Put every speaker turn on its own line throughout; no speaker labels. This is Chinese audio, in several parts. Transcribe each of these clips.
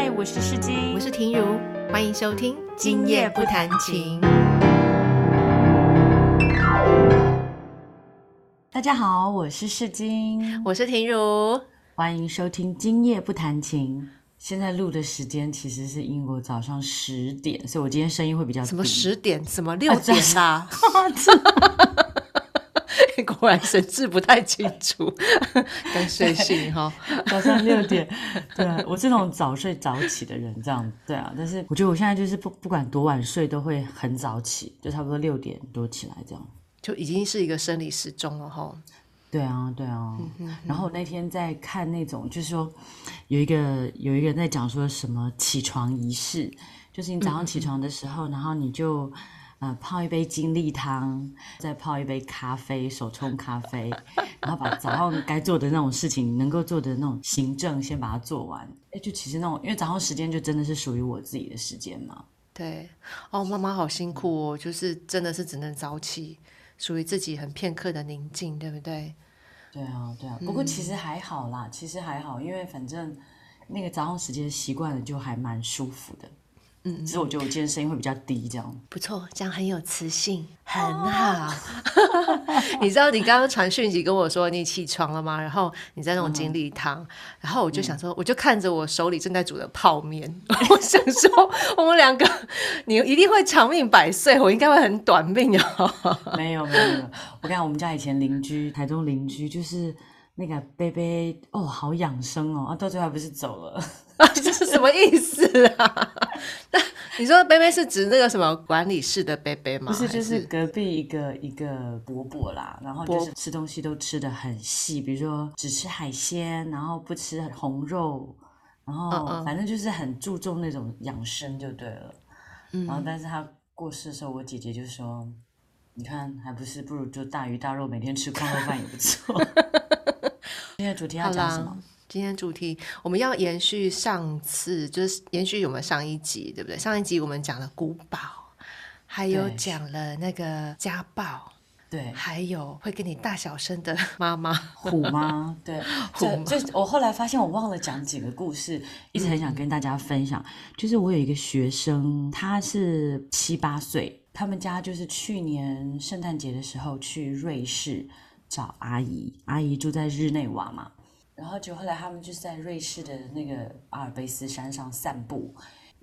嗨，我是世金，
我是婷如，欢迎收听《今夜不弹琴》。
大家好，我是世金，
我是婷如，
欢迎收听《今夜不弹琴》。现在录的时间其实是英国早上十点，所以我今天声音会比较
什么十点，什么六点啦？果然神志不太清楚，刚睡醒哈。
早上六点，对我是那种早睡早起的人，这样对啊。但是我觉得我现在就是不不管多晚睡，都会很早起，就差不多六点多起来这样，
就已经是一个生理时钟了哈。
对啊，对啊。然后我那天在看那种，就是说有一个有一个人在讲说什么起床仪式，就是你早上起床的时候，然后你就。呃，泡一杯金利汤，再泡一杯咖啡，手冲咖啡，然后把早上该做的那种事情，能够做的那种行政，先把它做完。哎，就其实那种，因为早上时间就真的是属于我自己的时间嘛。
对，哦，妈妈好辛苦哦，就是真的是只能早起，属于自己很片刻的宁静，对不对？
对啊，对啊。不过其实还好啦，其实还好，因为反正那个早上时间习惯了，就还蛮舒服的。嗯，其实我觉得我今天声音会比较低，这样
不错，这样很有磁性，很好。你知道你刚刚传讯息跟我说你起床了吗？然后你在弄金利汤，然后我就想说，我就看着我手里正在煮的泡面，我想说我们两个你一定会长命百岁，我应该会很短命
啊。没有没有没有，我看我们家以前邻居，台中邻居就是那个贝贝哦，好养生哦，啊，到最后还不是走了。
这是什么意思啊？那你说贝贝是指那个什么管理室的贝贝吗？
不是，就是隔壁一个一个伯伯啦。然后就是吃东西都吃的很细，比如说只吃海鲜，然后不吃红肉，然后反正就是很注重那种养生就对了。然后但是他过世的时候，我姐姐就说：“你看，还不是不如就大鱼大肉，每天吃矿肉饭也不错。”今天主题要讲什么？
今天主题我们要延续上次，就是延续我们上一集，对不对？上一集我们讲了古堡，还有讲了那个家暴，
对，
还有会跟你大小声的妈妈
虎妈，对，虎。就我后来发现我忘了讲几个故事，一直很想跟大家分享。就是我有一个学生，他是七八岁，他们家就是去年圣诞节的时候去瑞士找阿姨，阿姨住在日内瓦嘛。然后就后来他们就是在瑞士的那个阿尔卑斯山上散步，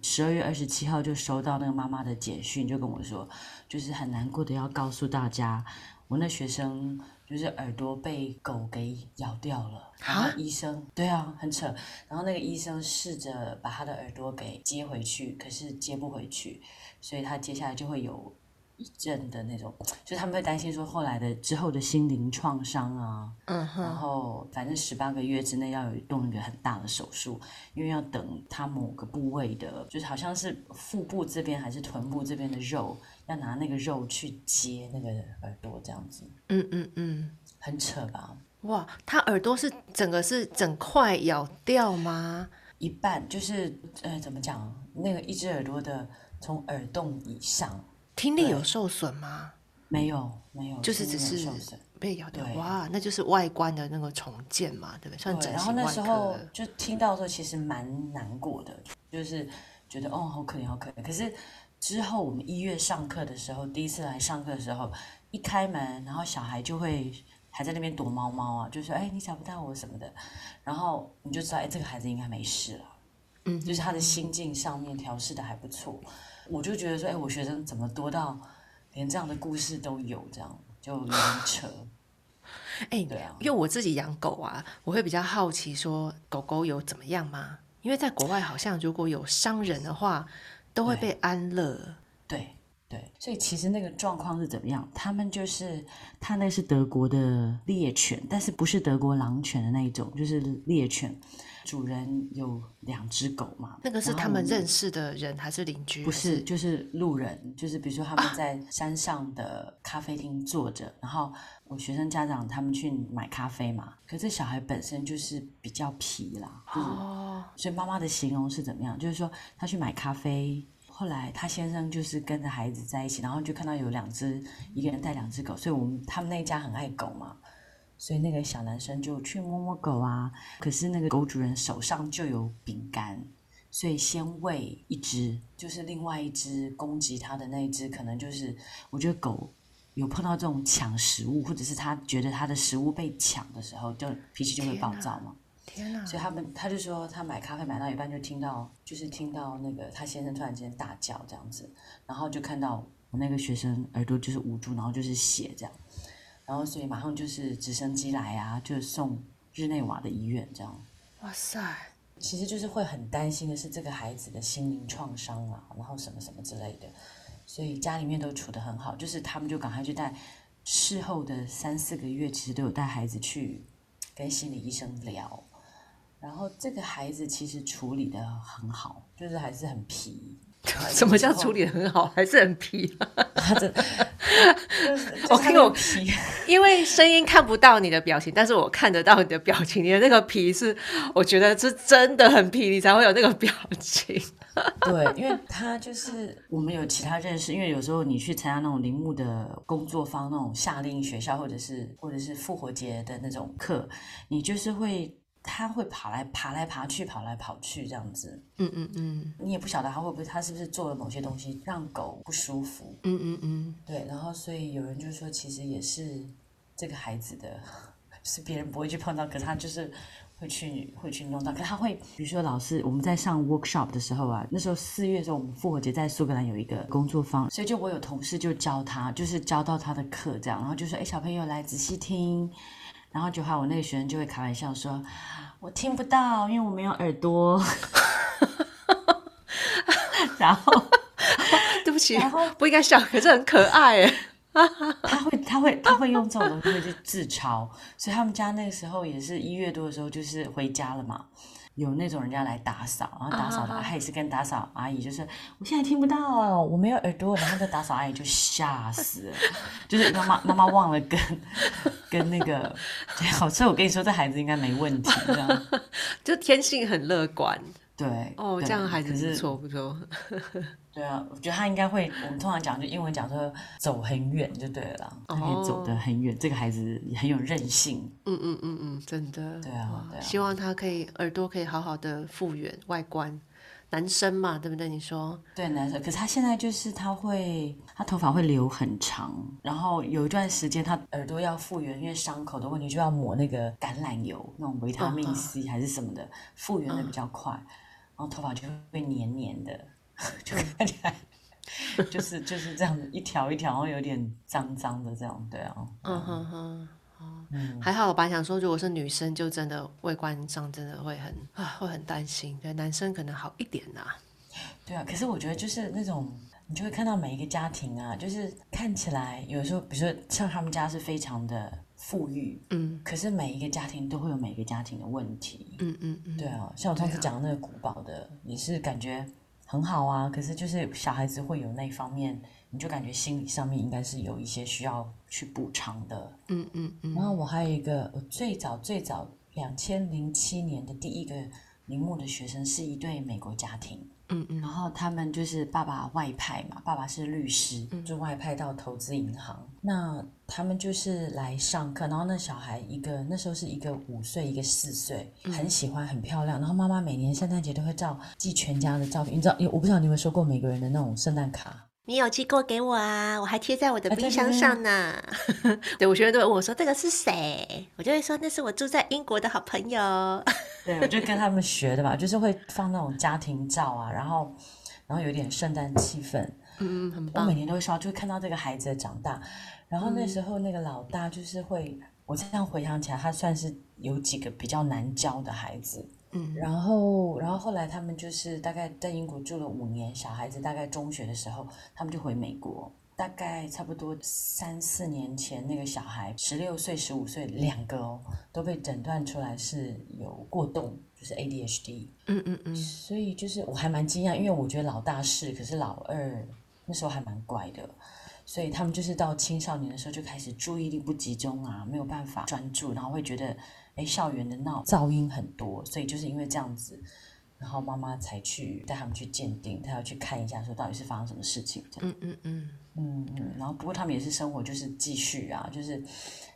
十二月二十七号就收到那个妈妈的简讯，就跟我说，就是很难过的要告诉大家，我那学生就是耳朵被狗给咬掉了，然后医生对啊很扯，然后那个医生试着把他的耳朵给接回去，可是接不回去，所以他接下来就会有。一阵的那种，就他们会担心说后来的之后的心灵创伤啊，嗯哼，然后反正十八个月之内要有动一个很大的手术，因为要等他某个部位的，就是好像是腹部这边还是臀部这边的肉，要拿那个肉去接那个耳朵这样子，嗯嗯嗯，很扯吧？
哇，他耳朵是整个是整块咬掉吗？
一半就是呃，怎么讲？那个一只耳朵的从耳洞以上。
听力有受损吗？
没有，没有，
就是只是被咬掉。哇，那就是外观的那个重建嘛，对不对？算整
形然后那时候就听到的时候，其实蛮难过的，就是觉得哦，好可怜，好可怜。可是之后我们一月上课的时候，第一次来上课的时候，一开门，然后小孩就会还在那边躲猫猫啊，就说：“哎，你找不到我什么的。”然后你就知道，哎，这个孩子应该没事了。嗯，就是他的心境上面调试的还不错。我就觉得说，哎，我学生怎么多到连这样的故事都有，这样就有点扯。
哎，对啊，因为我自己养狗啊，我会比较好奇，说狗狗有怎么样吗？因为在国外好像如果有伤人的话，都会被安乐。
对对，所以其实那个状况是怎么样？他们就是他那是德国的猎犬，但是不是德国狼犬的那一种，就是猎犬。主人有两只狗嘛？
那个是他们认识的人还是邻居？
不是，就是路人，就是比如说他们在山上的咖啡厅坐着，然后我学生家长他们去买咖啡嘛。可是小孩本身就是比较皮啦，哦，所以妈妈的形容是怎么样？就是说他去买咖啡，后来他先生就是跟着孩子在一起，然后就看到有两只，一个人带两只狗，所以我们他们那一家很爱狗嘛。所以那个小男生就去摸摸狗啊，可是那个狗主人手上就有饼干，所以先喂一只，就是另外一只攻击他的那一只，可能就是我觉得狗有碰到这种抢食物，或者是他觉得他的食物被抢的时候，就脾气就会暴躁嘛。所以他们他就说，他买咖啡买到一半就听到，就是听到那个他先生突然间大叫这样子，然后就看到我那个学生耳朵就是捂住，然后就是血这样，然后所以马上就是直升机来啊，就送日内瓦的医院这样。
哇塞！
其实就是会很担心的是这个孩子的心灵创伤啊，然后什么什么之类的，所以家里面都处得很好，就是他们就赶快去带，事后的三四个月其实都有带孩子去跟心理医生聊。然后这个孩子其实处理的很好，就是还是很皮。
什么叫处理的很好？还是很皮？
他真，
我听我
皮，
因为声音看不到你的表情，但是我看得到你的表情。你的那个皮是，我觉得是真的很皮，你才会有那个表情。
对，因为他就是我们有其他认识，因为有时候你去参加那种铃木的工作坊，那种夏令学校，或者是或者是复活节的那种课，你就是会。他会爬来爬来爬去，跑来跑去这样子。
嗯嗯嗯。
你也不晓得他会不会，他是不是做了某些东西让狗不舒服。
嗯嗯嗯。
对，然后所以有人就说，其实也是这个孩子的，是别人不会去碰到，可是他就是会去会去弄到。可他会，比如说老师，我们在上 workshop 的时候啊，那时候四月的时候，我们复活节在苏格兰有一个工作坊，所以就我有同事就教他，就是教到他的课这样，然后就说，哎，小朋友来仔细听。然后就话我那个学生就会开玩笑说：“我听不到，因为我没有耳朵。”然后
对不起，不应该笑，可是很可爱哎。
他会，他会，他会用这种东西去自嘲，所以他们家那个时候也是一月多的时候，就是回家了嘛。有那种人家来打扫，然后打扫的他也是跟打扫阿姨，就是我现在听不到，我没有耳朵，然后那打扫阿姨就吓死了，就是妈妈妈妈忘了跟跟那个，好，所以我跟你说，这孩子应该没问题，这样，
就天性很乐观。
对
哦，这样孩子不错不错。
对啊，我觉得他应该会。我们通常讲就英文讲说走很远就对了，他可以走得很远。这个孩子很有韧性。
嗯嗯嗯嗯，真的。
对啊，对啊。
希望他可以耳朵可以好好的复原外观。男生嘛，对不对？你说。
对男生，可是他现在就是他会，他头发会留很长，然后有一段时间他耳朵要复原，因为伤口的问题就要抹那个橄榄油，那种维他命 C 还是什么的，复原的比较快。然后头发就会黏黏的，就看起来就是就是这样子一条一条，然后有点脏脏的这样，对啊。
嗯哼哼，嗯，还好。我本来想说，如果是女生，就真的外观上真的会很啊，会很担心。对，男生可能好一点呐。
对啊，可是我觉得就是那种，你就会看到每一个家庭啊，就是看起来有时候，比如说像他们家是非常的。富裕，
嗯，
可是每一个家庭都会有每个家庭的问题，
嗯嗯嗯，
对啊，像我上次讲的那个古堡的，也是感觉很好啊，可是就是小孩子会有那方面，你就感觉心理上面应该是有一些需要去补偿的，
嗯嗯嗯。
然后我还有一个，我最早最早两千零七年的第一个铃木的学生是一对美国家庭。
嗯嗯，
然后他们就是爸爸外派嘛，爸爸是律师，就外派到投资银行。那他们就是来上课，然后那小孩一个那时候是一个五岁，一个四岁，很喜欢，很漂亮。然后妈妈每年圣诞节都会照寄全家的照片，你知道？我不知道你有没有收过每个人的那种圣诞卡。
你有寄过给我啊？我还贴在我的冰箱上呢。对，我学生都会问我说：“这个是谁？”我就会说：“那是我住在英国的好朋友。”
对，我就跟他们学的吧，就是会放那种家庭照啊，然后，然后有点圣诞气氛。
嗯，很棒。
我每年都会刷，就会看到这个孩子的长大。然后那时候那个老大就是会，我这样回想起来，他算是有几个比较难教的孩子。
嗯，
然后，然后后来他们就是大概在英国住了五年，小孩子大概中学的时候，他们就回美国。大概差不多三四年前，那个小孩十六岁、十五岁两个哦，都被诊断出来是有过动，就是 ADHD。
嗯嗯嗯。
所以就是我还蛮惊讶，因为我觉得老大是，可是老二那时候还蛮乖的。所以他们就是到青少年的时候就开始注意力不集中啊，没有办法专注，然后会觉得。哎，校园的闹噪音很多，所以就是因为这样子，然后妈妈才去带他们去鉴定，他要去看一下，说到底是发生什么事情。
嗯嗯
嗯嗯嗯。然后不过他们也是生活就是继续啊，就是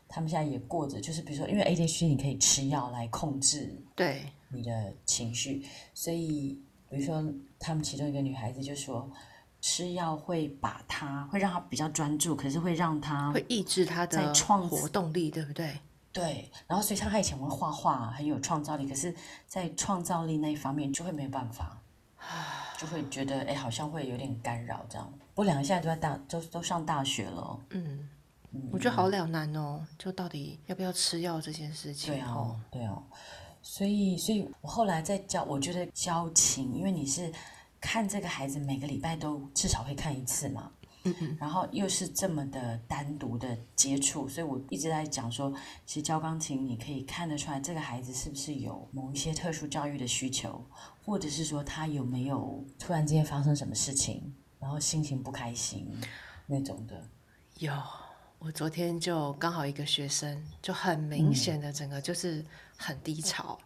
他们现在也过着，就是比如说，因为 ADHD 你可以吃药来控制
对
你的情绪，所以比如说他们其中一个女孩子就说，吃药会把他会让他比较专注，可是会让他
会抑制他的
创
活动力，对不对？
对，然后所以像他以前会画画，很有创造力，可是，在创造力那一方面就会没有办法，就会觉得哎，好像会有点干扰这样。不过两个现在都在大，都都上大学了。
嗯，我觉得好两难哦，就到底要不要吃药这件事情。
对啊，对哦，所以，所以我后来在教，我觉得交情，因为你是看这个孩子每个礼拜都至少会看一次嘛。
嗯嗯，
然后又是这么的单独的接触，所以我一直在讲说，其实教钢琴你可以看得出来，这个孩子是不是有某一些特殊教育的需求，或者是说他有没有突然之间发生什么事情，然后心情不开心那种的。
有，我昨天就刚好一个学生就很明显的整个就是很低潮。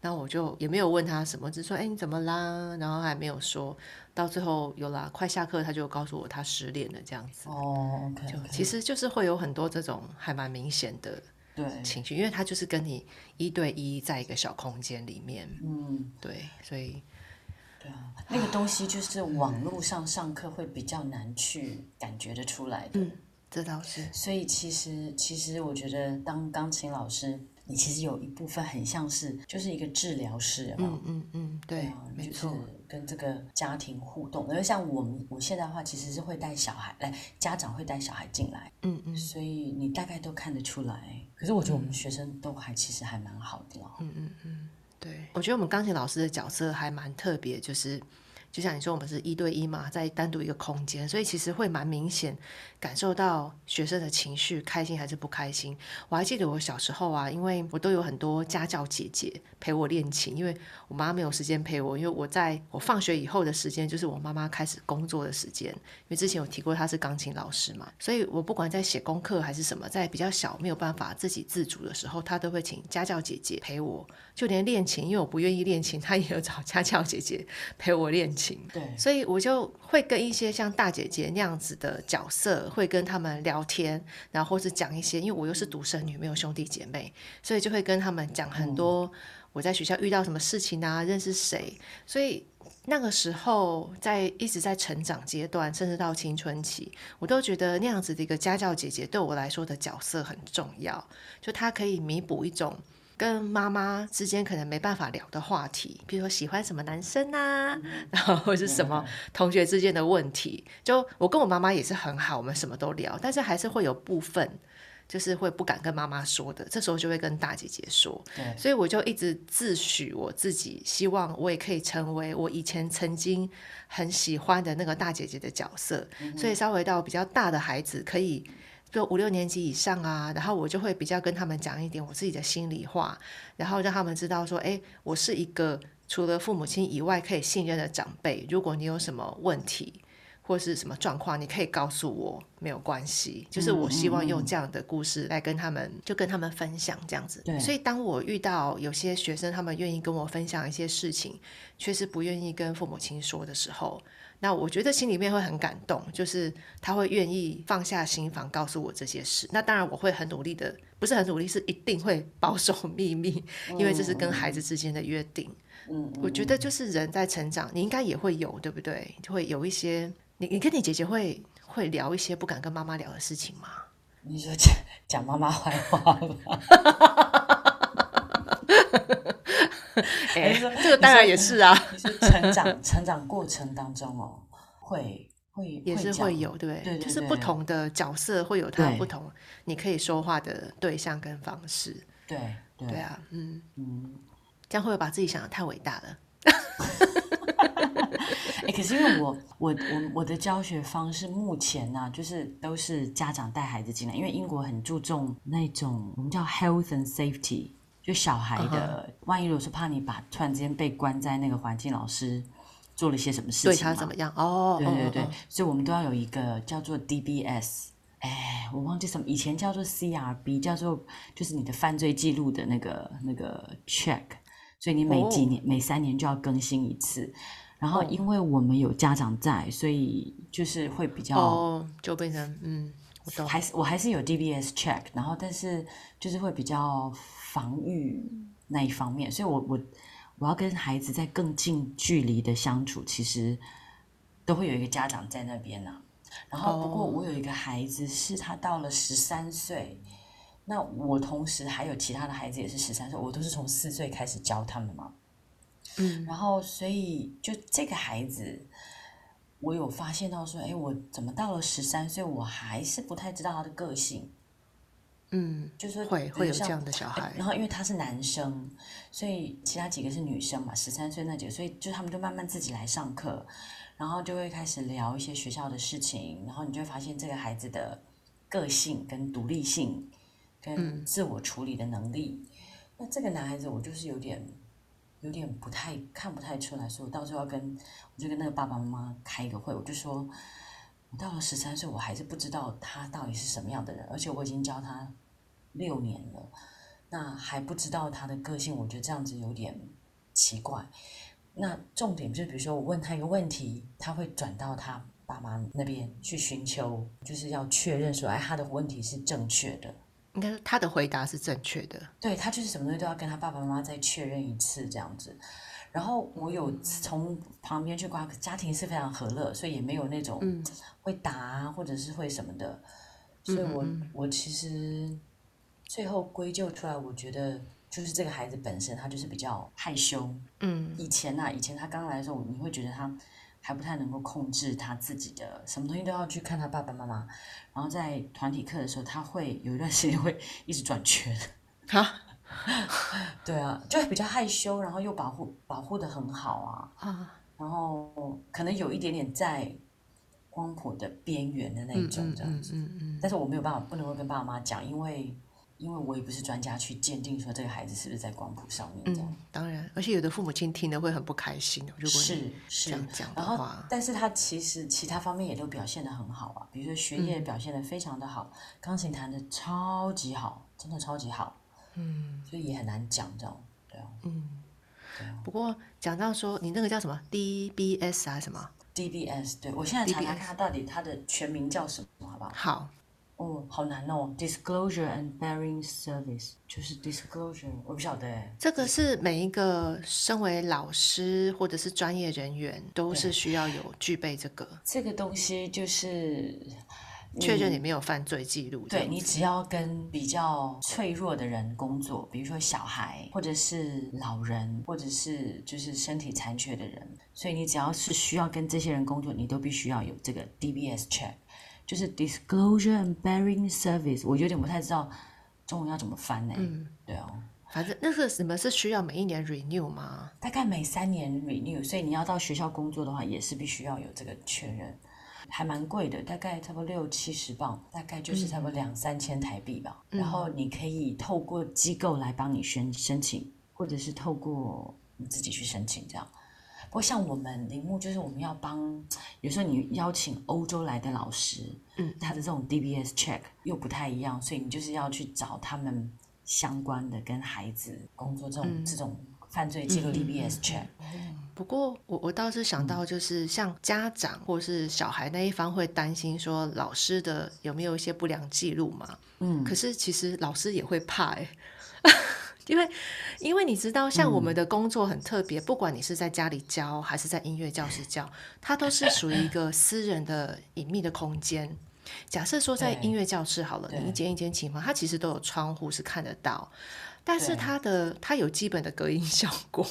那我就也没有问他什么，只说哎你怎么啦？然后还没有说到最后有啦，快下课他就告诉我他失恋了这样子。
哦
就其实就是会有很多这种还蛮明显的
对
情绪，因为他就是跟你一对一在一个小空间里面，
嗯，
对，所以
对啊，那个东西就是网络上上课会比较难去感觉得出来的，
嗯，这倒是。
所以其实其实我觉得当钢琴老师。你其实有一部分很像是就是一个治疗师，
嗯嗯嗯，对，没错，
跟这个家庭互动。因为像我们我现在的话，其实是会带小孩来，家长会带小孩进来，
嗯嗯，
所以你大概都看得出来。可是我觉得我们学生都还其实还蛮好的，
嗯嗯嗯，对，我觉得我们钢琴老师的角色还蛮特别，就是就像你说，我们是一对一嘛，在单独一个空间，所以其实会蛮明显。感受到学生的情绪，开心还是不开心？我还记得我小时候啊，因为我都有很多家教姐姐陪我练琴，因为我妈没有时间陪我，因为我在我放学以后的时间就是我妈妈开始工作的时间。因为之前有提过她是钢琴老师嘛，所以我不管在写功课还是什么，在比较小没有办法自己自主的时候，她都会请家教姐姐陪我，就连练琴，因为我不愿意练琴，她也有找家教姐姐陪我练琴。
对，
所以我就会跟一些像大姐姐那样子的角色。会跟他们聊天，然后或是讲一些，因为我又是独生女，没有兄弟姐妹，所以就会跟他们讲很多我在学校遇到什么事情啊，认识谁。所以那个时候在一直在成长阶段，甚至到青春期，我都觉得那样子的一个家教姐姐对我来说的角色很重要，就她可以弥补一种。跟妈妈之间可能没办法聊的话题，比如说喜欢什么男生啊，然后或者是什么同学之间的问题。就我跟我妈妈也是很好，我们什么都聊，但是还是会有部分就是会不敢跟妈妈说的，这时候就会跟大姐姐说。所以我就一直自诩我自己，希望我也可以成为我以前曾经很喜欢的那个大姐姐的角色。所以稍微到比较大的孩子可以。就五六年级以上啊，然后我就会比较跟他们讲一点我自己的心里话，然后让他们知道说，哎，我是一个除了父母亲以外可以信任的长辈。如果你有什么问题或是什么状况，你可以告诉我，没有关系。就是我希望用这样的故事来跟他们，就跟他们分享这样子。所以当我遇到有些学生，他们愿意跟我分享一些事情，却是不愿意跟父母亲说的时候。那我觉得心里面会很感动，就是他会愿意放下心房告诉我这些事。那当然我会很努力的，不是很努力，是一定会保守 秘密，因为这是跟孩子之间的约定。
嗯，
我觉得就是人在成长，你应该也会有，对不对？就会有一些，你你跟你姐姐会会聊一些不敢跟妈妈聊的事情吗？
你说讲讲妈妈坏话吗？
哎，这个当然也是啊。
成长成长过程当中哦，会会
也是会有对，
对，
就是不同的角色会有它不同，你可以说话的对象跟方式。
对
对啊，
嗯嗯，
这样会不会把自己想的太伟大了？
哎，可是因为我我我我的教学方式目前呢，就是都是家长带孩子进来，因为英国很注重那种我们叫 health and safety。就小孩的，万一如果是怕你把突然之间被关在那个环境，老师做了些什么事情，
对他怎么样？哦，
对对对，所以我们都要有一个叫做 DBS，哎，我忘记什么，以前叫做 CRB，叫做就是你的犯罪记录的那个那个 check，所以你每几年每三年就要更新一次。然后因为我们有家长在，所以就是会比较
就变成嗯，我懂，
还是我还是有 DBS check，然后但是就是会比较。防御那一方面，所以我我我要跟孩子在更近距离的相处，其实都会有一个家长在那边呢、然后，不过我有一个孩子，是他到了十三岁，那我同时还有其他的孩子也是十三岁，我都是从四岁开始教他们嘛。
嗯。
然后，所以就这个孩子，我有发现到说，哎，我怎么到了十三岁，我还是不太知道他的个性，
嗯，
就是
会会有这样的小孩
然后因为他是男生，所以其他几个是女生嘛，十三岁那几个，所以就他们就慢慢自己来上课，然后就会开始聊一些学校的事情，然后你就会发现这个孩子的个性跟独立性，跟自我处理的能力。那这个男孩子我就是有点有点不太看不太出来，所以我到时候要跟我就跟那个爸爸妈妈开一个会，我就说。我到了十三岁，我还是不知道他到底是什么样的人，而且我已经教他六年了，那还不知道他的个性，我觉得这样子有点奇怪。那重点就是，比如说我问他一个问题，他会转到他爸妈那边去寻求，就是要确认说，哎，他的问题是正确的。
应该是他的回答是正确的。
对他就是什么东西都要跟他爸爸妈妈再确认一次这样子。然后我有从旁边去观察，家庭是非常和乐，所以也没有那种会打啊，或者是会什么的。所以我我其实最后归咎出来，我觉得就是这个孩子本身他就是比较害羞。
嗯
以前呐、以前他刚来的时候，你会觉得他还不太能够控制他自己的，什么东西都要去看他爸爸妈妈。然后在团体课的时候，他会有一段时间会一直转圈。
啊
对啊，就比较害羞，然后又保护保护的很好啊，
啊，
然后可能有一点点在光谱的边缘的那一种这样子，
嗯嗯
但是我没有办法，不能够跟爸爸妈妈讲，因为因为我也不是专家去鉴定说这个孩子是不是在光谱上面这样，
嗯，当然，而且有的父母亲听了会很不开心哦。如果
是是
这样讲的
然后
话，
但是他其实其他方面也都表现的很好啊，比如说学
嗯。
业表现的非常的好，钢琴弹的超级好，真的超级好，
嗯
所以也很难讲这样，对啊。
嗯。
对啊
不过讲到说你那个叫什么 DBS 啊什么
？DBS，对我现在查查看它到底它的全名叫什么，好不好？
好，
哦，好难哦，Disclosure and Bearing Service 就是 Disclosure，我不晓得哎。
这个是每一个身为老师或者是专业人员都是需要有具备这个，
这个东西就是
确认你没有犯罪记录这
对。你只要跟比较脆弱的人工作，比如说小孩，或者是老人，或者是就是身体残缺的人，所以你只要是需要跟这些人工作，你都必须要有这个 DBS check，就是 Disclosure and Bearing Service。我有点不太知道中文要怎么翻呢？嗯，对哦。
反正那个什么是需要每一年 renew 吗？
大概每三年 renew，所以你要到学校工作的话，也是必须要有这个确认，还蛮贵的，大概差不多六七十磅，大概就是差不多两三千台币吧。然后你可以透过机构来帮你申申请，或者是透过你自己去申请这样。不过像我们铃木，就是我们要帮，有时候你邀请欧洲来的老师，
嗯，
他的这种 DBS check 又不太一样，所以你就是要去找他们相关的跟孩子工作这种、这种犯罪记录 DBS check。
不过我我倒是想到，就是像家长或是小孩那一方会担心说老师的有没有一些不良记录嘛？
嗯，
可是其实老师也会怕哎、因为因为你知道，像我们的工作很特别，不管你是在家里教还是在音乐教室教，它都是属于一个私人的隐秘的空间。假设说在音乐教室好了，你一间一间琴房，它其实都有窗户是看得到，但是它的它有基本的隔音效果，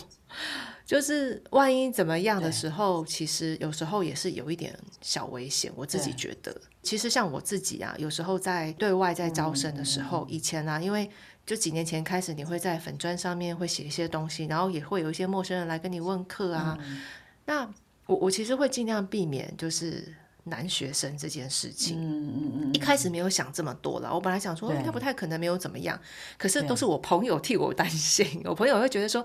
就是万一怎么样的时候，其实有时候也是有一点小危险。我自己觉得，其实像我自己啊，有时候在对外在招生的时候，以前啊，因为就几年前开始，你会在粉砖上面会写一些东西，然后也会有一些陌生人来跟你问课啊。那我我其实会尽量避免就是男学生这件事情。
嗯嗯嗯，
一开始没有想这么多了，我本来想说
对
应该不太可能没有怎么样，可是都是我朋友替我担心，我朋友会觉得说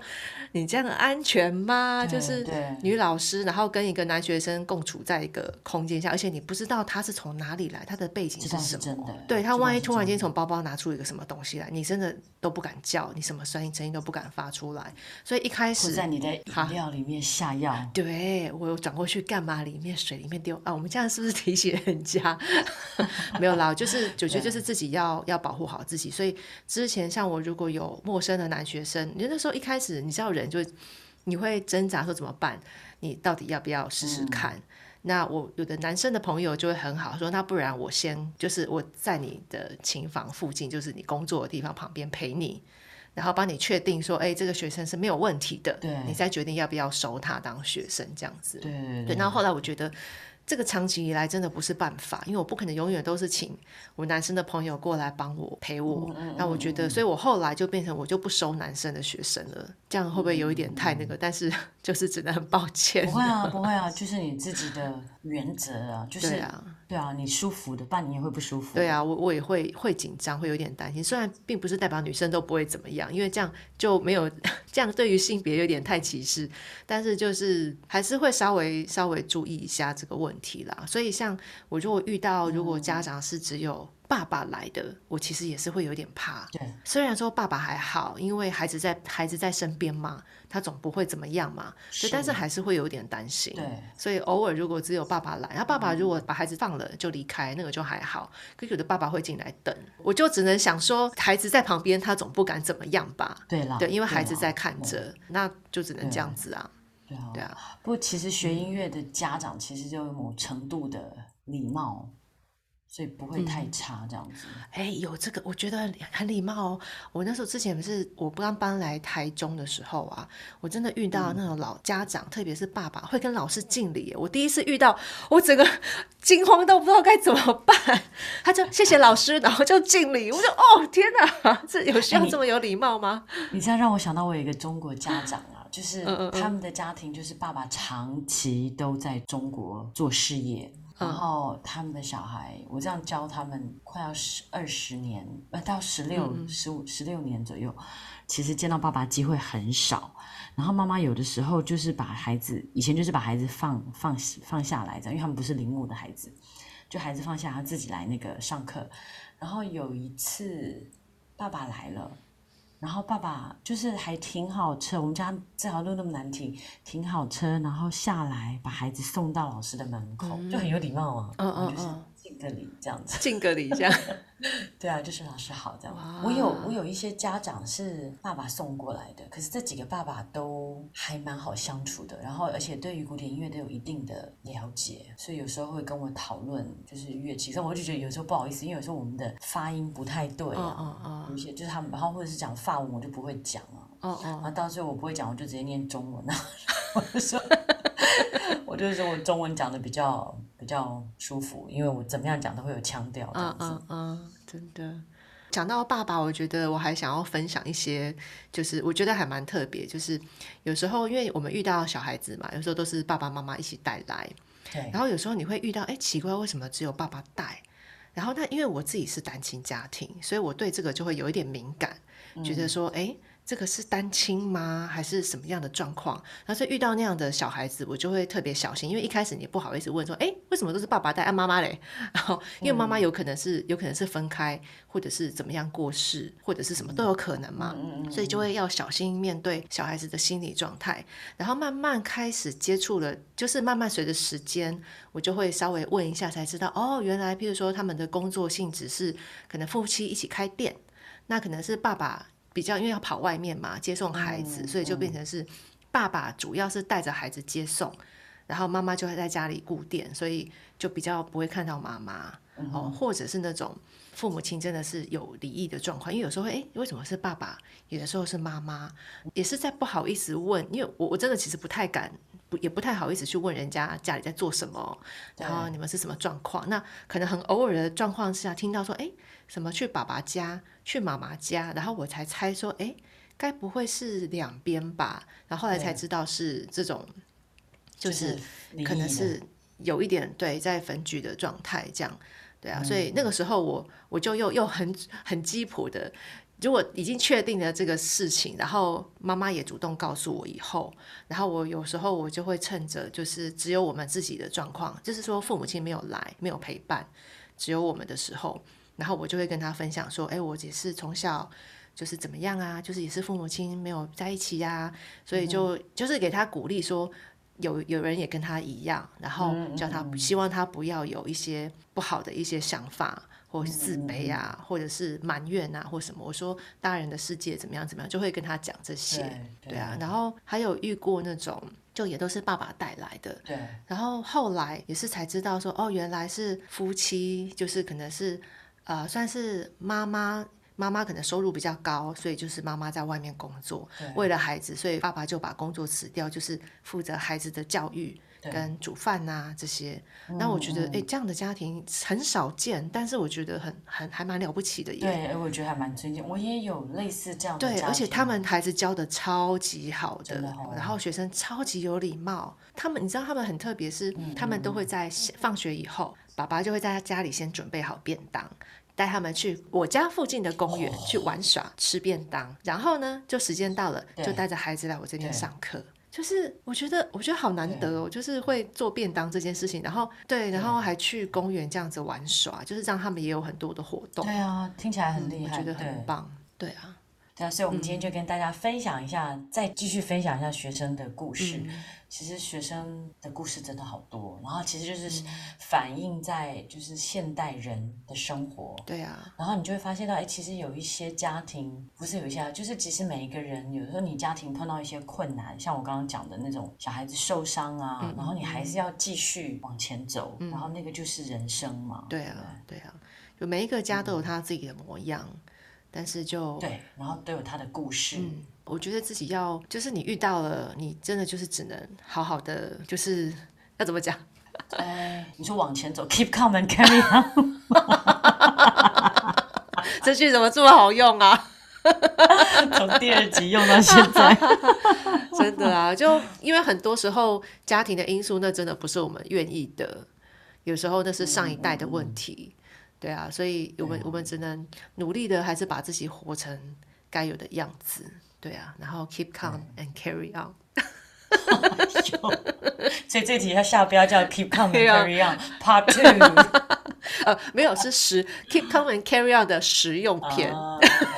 你这样安全吗？就是
对
女老师，然后跟一个男学生共处在一个空间下，而且你不知道他是从哪里来，他的背景
是
什么。对他万一突然间从包包拿出一个什么东西来，你真的都不敢叫，你什么声音声音都不敢发出来，所以一开
或
始
在你的
好
饮料里面下药，
对我有转过去干嘛？里面水里面丢啊？我们这样是不是提醒人家？没有啦，就是我觉得就是自己要要保护好自己。所以之前像我如果有陌生的男学生，你那时候一开始你知道人就你会挣扎说怎么办？你到底要不要试试看？那我有的男生的朋友就会很好说，那不然我先就是我在你的琴房附近，就是你工作的地方旁边陪你。然后帮你确定说，哎，这个学生是没有问题的，你再决定要不要收他当学生这样子。
对对
对。然后后来我觉得。这个长期以来真的不是办法，因为我不可能永远都是请我男生的朋友过来帮我陪我。那我觉得，所以我后来就变成我就不收男生的学生了。这样会不会有一点太那个？但是 就是只能很抱歉。
不会啊，不会啊，就是你自己的原则啊，就是啊，对啊，你舒服的，但你也会不舒服。
对啊，我我也会会紧张，会有点担心。虽然并不是代表女生都不会怎么样，因为这样就没有 这样对于性别有点太歧视，但是就是还是会稍微稍微注意一下这个问题。啦，所以像我如果遇到如果家长是只有爸爸来的，我其实也是会有点怕。
对，
虽然说爸爸还好，因为孩子在孩子在身边嘛，他总不会怎么样嘛。是，但是还是会有点担心。
对，
所以偶尔如果只有爸爸来，他爸爸如果把孩子放了就离开，那个就还好。可有的爸爸会进来等，我就只能想说，孩子在旁边，他总不敢怎么样吧？
对啦，
对，因为孩子在看着，那就只能这样子啊。对啊，
不过其实学音乐的家长其实就有某程度的礼貌，所以不会太差这样子。
哎，有这个，我觉得很礼貌哦。我那时候之前不是我刚搬来台中的时候啊，我真的遇到那种老家长，特别是爸爸会跟老师敬礼。我第一次遇到，我整个 惊慌到不知道该怎么办。他就谢谢老师，然后就敬礼。我就哦天哪，这有需要这么有礼貌吗？
你这样让我想到我有一个中国家长啊。就是他们的家庭，就是爸爸长期都在中国做事业，然后他们的小孩，我这样教他们快要十二十年，呃，到十六、十五、十六年左右，其实见到爸爸机会很少。然后妈妈有的时候就是把孩子，以前就是把孩子放放放下来，这样，因为他们不是铃木的孩子，就孩子放下，他自己来那个上课。然后有一次爸爸来了。然后爸爸就是还停好车，我们家这条路那么难停，停好车，然后下来把孩子送到老师的门口，就很有礼貌啊，嗯嗯嗯。敬个礼这样子，
敬个礼这样，
对啊，就是老师好这样。我有我有一些家长是爸爸送过来的，可是这几个爸爸都还蛮好相处的，然后而且对于古典音乐都有一定的了解，所以有时候会跟我讨论就是乐器，所以我就觉得有时候不好意思，因为有时候我们的发音不太对啊，有些就是他们，然后或者是讲法文我就不会讲啊，哦哦，然后到最后我不会讲，我就直接念中文啊，我就说。我就是说我中文讲的比较比较舒服，因为我怎么样讲都会有腔调。嗯嗯
嗯，真的。讲到爸爸，我觉得我还想要分享一些，就是我觉得还蛮特别，就是有时候因为我们遇到小孩子嘛，有时候都是爸爸妈妈一起带来。
对。
然后有时候你会遇到，哎，奇怪，为什么只有爸爸带？然后那因为我自己是单亲家庭，所以我对这个就会有一点敏感，觉得说，哎。这个是单亲吗？还是什么样的状况？然后所以遇到那样的小孩子，我就会特别小心，因为一开始你不好意思问说，哎，为什么都是爸爸带啊妈妈嘞？然后因为妈妈有可能是有可能是分开，或者是怎么样过世，或者是什么都有可能嘛，所以就会要小心面对小孩子的心理状态。然后慢慢开始接触了，就是慢慢随着时间，我就会稍微问一下，才知道哦，原来譬如说他们的工作性质是可能夫妻一起开店，那可能是爸爸。比较因为要跑外面嘛，接送孩子，所以就变成是爸爸主要是带着孩子接送，然后妈妈就会在家里顾店，所以就比较不会看到妈妈哦，或者是那种父母亲真的是有离异的状况，因为有时候会哎，为什么是爸爸？有的时候是妈妈，也是在不好意思问，因为我我真的其实不太敢，不也不太好意思去问人家家里在做什么，然后你们是什么状况？那可能很偶尔的状况下听到说，哎。什么去爸爸家，去妈妈家，然后我才猜说，哎，该不会是两边吧？然后后来才知道是这种，就是可能是有一点对在分居的状态，这样对啊。所以那个时候我我就又又很很鸡婆的，如果已经确定了这个事情，然后妈妈也主动告诉我以后，然后我有时候我就会趁着就是只有我们自己的状况，就是说父母亲没有来，没有陪伴，只有我们的时候。然后我就会跟他分享说，哎，我也是从小就是怎么样啊，就是也是父母亲没有在一起呀，所以就就是给他鼓励说，有有人也跟他一样，然后叫他希望他不要有一些不好的一些想法或自卑啊，或者是埋怨啊，或什么。我说大人的世界怎么样怎么样，就会跟他讲这些。对啊，然后还有遇过那种，就也都是爸爸带来的。
对。
然后后来也是才知道说，哦，原来是夫妻，就是可能是呃，算是妈妈。妈妈可能收入比较高，所以就是妈妈在外面工作，为了孩子，所以爸爸就把工作辞掉，就是负责孩子的教育跟煮饭呐这些。那我觉得，哎，这样的家庭很少见，但是我觉得很很还蛮了不起的耶。
对，我觉得还蛮尊敬。我也有类似这样的。
对，而且他们孩子教的超级好的，然后学生超级有礼貌。他们，你知道他们很特别，是他们都会在放学以后，爸爸就会在他家里先准备好便当。带他们去我家附近的公园去玩耍、吃便当，然后呢，就时间到了，就带着孩子来我这边上课。就是我觉得，我觉得好难得哦，就是会做便当这件事情，然后对，然后还去公园这样子玩耍，就是让他们也有很多的活动。
对啊，听起来很厉
害，我觉得很棒。对啊。
对啊，所以我们今天就跟大家分享一下，再继续分享一下学生的故事。其实学生的故事真的好多，然后其实就是反映在就是现代人的生活。
对啊，
然后你就会发现到，哎，其实有一些家庭不是有一些，就是其实每一个人，有时候你家庭碰到一些困难，像我刚刚讲的那种小孩子受伤啊，然后你还是要继续往前走，然后那个就是人生嘛。
对啊，对啊，就每一个家都有他自己的模样。但是就
对，然后都有他的故事。嗯，
我觉得自己要，就是你遇到了，你真的就是只能好好的，就是要怎么讲？
哎，你说往前走，keep calm and carry on。
这句怎么这么好用啊？
从第二集用到现在，
真的啊，就因为很多时候家庭的因素，那真的不是我们愿意的，有时候那是上一代的问题。对啊，所以我们我们只能努力的，还是把自己活成该有的样子。对啊，然后 keep calm and carry on。
所以这题它下标叫 keep calm and carry on part two。
呃，没有，是实 keep calm and carry on 的实用篇。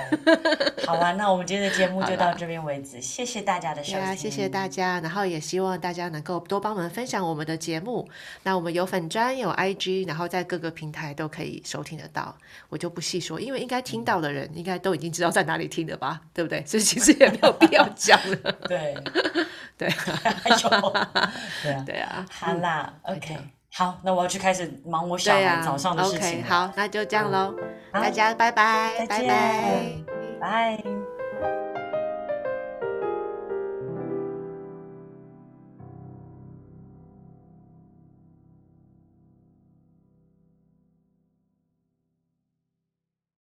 好了，那我们今天的节目就到这边为止，谢谢大家的收听，
谢谢大家，然后也希望大家能够多帮我们分享我们的节目。那我们有粉专，有 IG，然后在各个平台都可以收听得到，我就不细说，因为应该听到的人应该都已经知道在哪里听的吧，对不对？所以其实也没有必要讲了。
对，
对，
还有，对啊，
对啊，
好啦，OK。好，那我要去开始忙我小孩早上的事情。
好，那就这样喽，大家拜拜，
拜拜，拜。